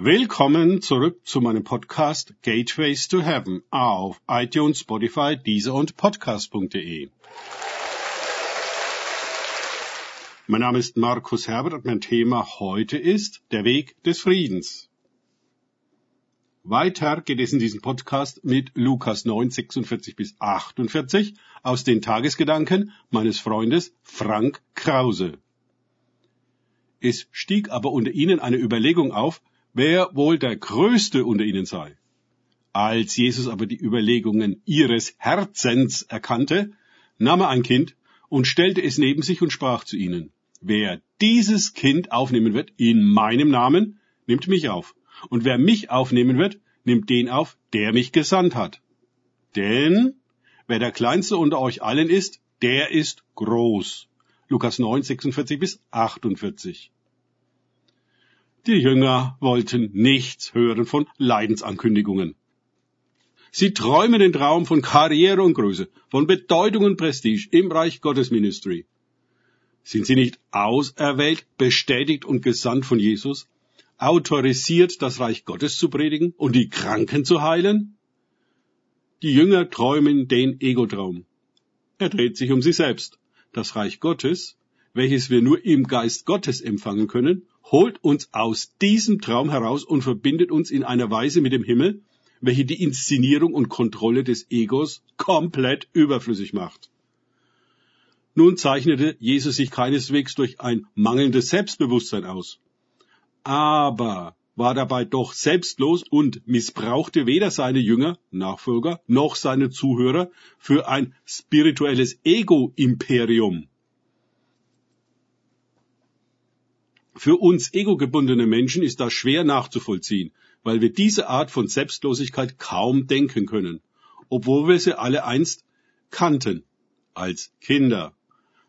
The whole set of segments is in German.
Willkommen zurück zu meinem Podcast Gateways to Heaven auf iTunes, Spotify, Deezer und Podcast.de. Mein Name ist Markus Herbert und mein Thema heute ist der Weg des Friedens. Weiter geht es in diesem Podcast mit Lukas 9, 46 bis 48 aus den Tagesgedanken meines Freundes Frank Krause. Es stieg aber unter ihnen eine Überlegung auf, wer wohl der Größte unter ihnen sei. Als Jesus aber die Überlegungen ihres Herzens erkannte, nahm er ein Kind und stellte es neben sich und sprach zu ihnen, wer dieses Kind aufnehmen wird in meinem Namen, nimmt mich auf. Und wer mich aufnehmen wird, nimmt den auf, der mich gesandt hat. Denn wer der Kleinste unter euch allen ist, der ist groß. Lukas 9, 46 bis 48. Die Jünger wollten nichts hören von Leidensankündigungen. Sie träumen den Traum von Karriere und Größe, von Bedeutung und Prestige im Reich Gottes Ministry. Sind sie nicht auserwählt, bestätigt und gesandt von Jesus, autorisiert, das Reich Gottes zu predigen und die Kranken zu heilen? Die Jünger träumen den Egotraum. Er dreht sich um sich selbst. Das Reich Gottes, welches wir nur im Geist Gottes empfangen können, holt uns aus diesem Traum heraus und verbindet uns in einer Weise mit dem Himmel, welche die Inszenierung und Kontrolle des Egos komplett überflüssig macht. Nun zeichnete Jesus sich keineswegs durch ein mangelndes Selbstbewusstsein aus, aber war dabei doch selbstlos und missbrauchte weder seine Jünger, Nachfolger, noch seine Zuhörer für ein spirituelles Ego-Imperium. Für uns egogebundene Menschen ist das schwer nachzuvollziehen, weil wir diese Art von Selbstlosigkeit kaum denken können, obwohl wir sie alle einst kannten, als Kinder.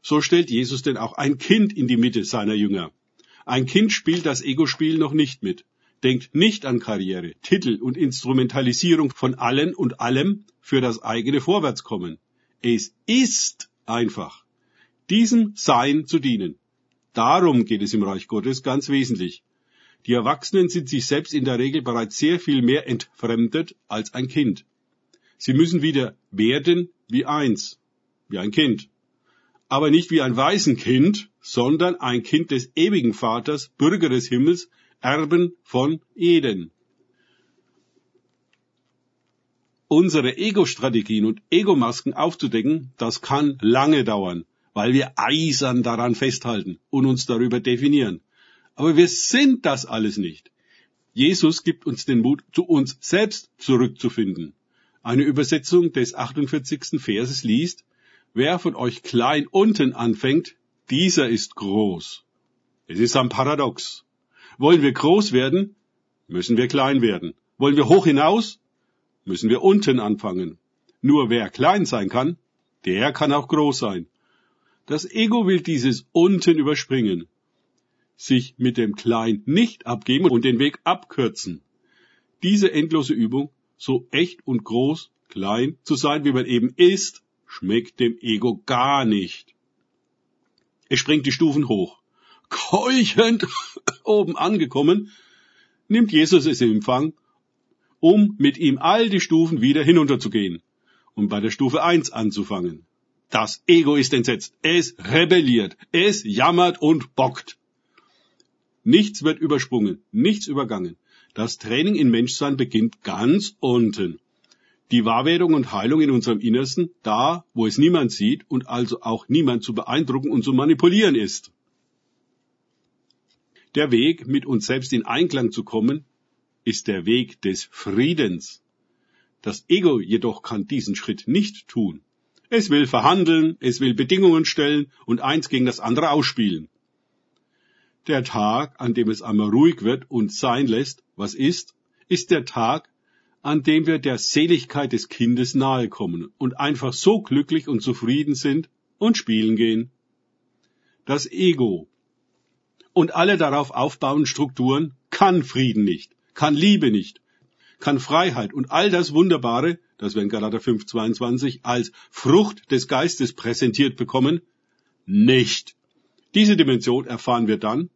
So stellt Jesus denn auch ein Kind in die Mitte seiner Jünger. Ein Kind spielt das Ego-Spiel noch nicht mit, denkt nicht an Karriere, Titel und Instrumentalisierung von allen und allem für das eigene Vorwärtskommen. Es ist einfach, diesem Sein zu dienen, Darum geht es im Reich Gottes ganz wesentlich. Die Erwachsenen sind sich selbst in der Regel bereits sehr viel mehr entfremdet als ein Kind. Sie müssen wieder werden wie eins, wie ein Kind. Aber nicht wie ein Waisenkind, sondern ein Kind des ewigen Vaters, Bürger des Himmels, Erben von Eden. Unsere Ego-Strategien und Ego-Masken aufzudecken, das kann lange dauern weil wir eisern daran festhalten und uns darüber definieren. Aber wir sind das alles nicht. Jesus gibt uns den Mut, zu uns selbst zurückzufinden. Eine Übersetzung des 48. Verses liest, wer von euch klein unten anfängt, dieser ist groß. Es ist ein Paradox. Wollen wir groß werden, müssen wir klein werden. Wollen wir hoch hinaus, müssen wir unten anfangen. Nur wer klein sein kann, der kann auch groß sein. Das Ego will dieses unten überspringen, sich mit dem Klein nicht abgeben und den Weg abkürzen. Diese endlose Übung, so echt und groß, klein zu sein, wie man eben ist, schmeckt dem Ego gar nicht. Es springt die Stufen hoch. Keuchend oben angekommen, nimmt Jesus es in Empfang, um mit ihm all die Stufen wieder hinunterzugehen und bei der Stufe eins anzufangen. Das Ego ist entsetzt. Es rebelliert. Es jammert und bockt. Nichts wird übersprungen, nichts übergangen. Das Training in Menschsein beginnt ganz unten. Die Wahrwerdung und Heilung in unserem Innersten, da, wo es niemand sieht und also auch niemand zu beeindrucken und zu manipulieren ist. Der Weg, mit uns selbst in Einklang zu kommen, ist der Weg des Friedens. Das Ego jedoch kann diesen Schritt nicht tun. Es will verhandeln, es will Bedingungen stellen und eins gegen das andere ausspielen. Der Tag, an dem es einmal ruhig wird und sein lässt, was ist, ist der Tag, an dem wir der Seligkeit des Kindes nahe kommen und einfach so glücklich und zufrieden sind und spielen gehen. Das Ego und alle darauf aufbauenden Strukturen kann Frieden nicht, kann Liebe nicht, kann Freiheit und all das Wunderbare, das wir in Galater 5,22 als Frucht des Geistes präsentiert bekommen, nicht. Diese Dimension erfahren wir dann,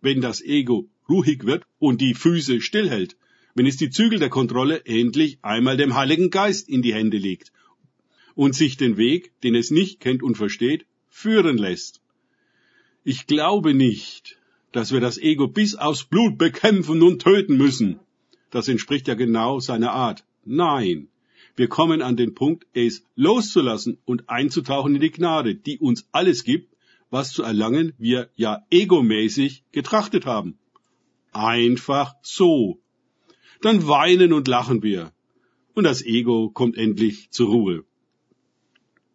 wenn das Ego ruhig wird und die Füße stillhält, wenn es die Zügel der Kontrolle endlich einmal dem Heiligen Geist in die Hände legt und sich den Weg, den es nicht kennt und versteht, führen lässt. Ich glaube nicht, dass wir das Ego bis aufs Blut bekämpfen und töten müssen. Das entspricht ja genau seiner Art. Nein, wir kommen an den Punkt, es loszulassen und einzutauchen in die Gnade, die uns alles gibt, was zu erlangen wir ja egomäßig getrachtet haben. Einfach so. Dann weinen und lachen wir. Und das Ego kommt endlich zur Ruhe.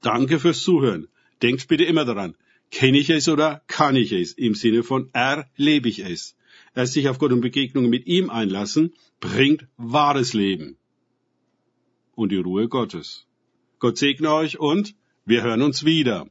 Danke fürs Zuhören. Denkt bitte immer daran, kenne ich es oder kann ich es? Im Sinne von erlebe ich es. Erst sich auf Gott und Begegnungen mit ihm einlassen, bringt wahres Leben. Und die Ruhe Gottes. Gott segne euch und wir hören uns wieder.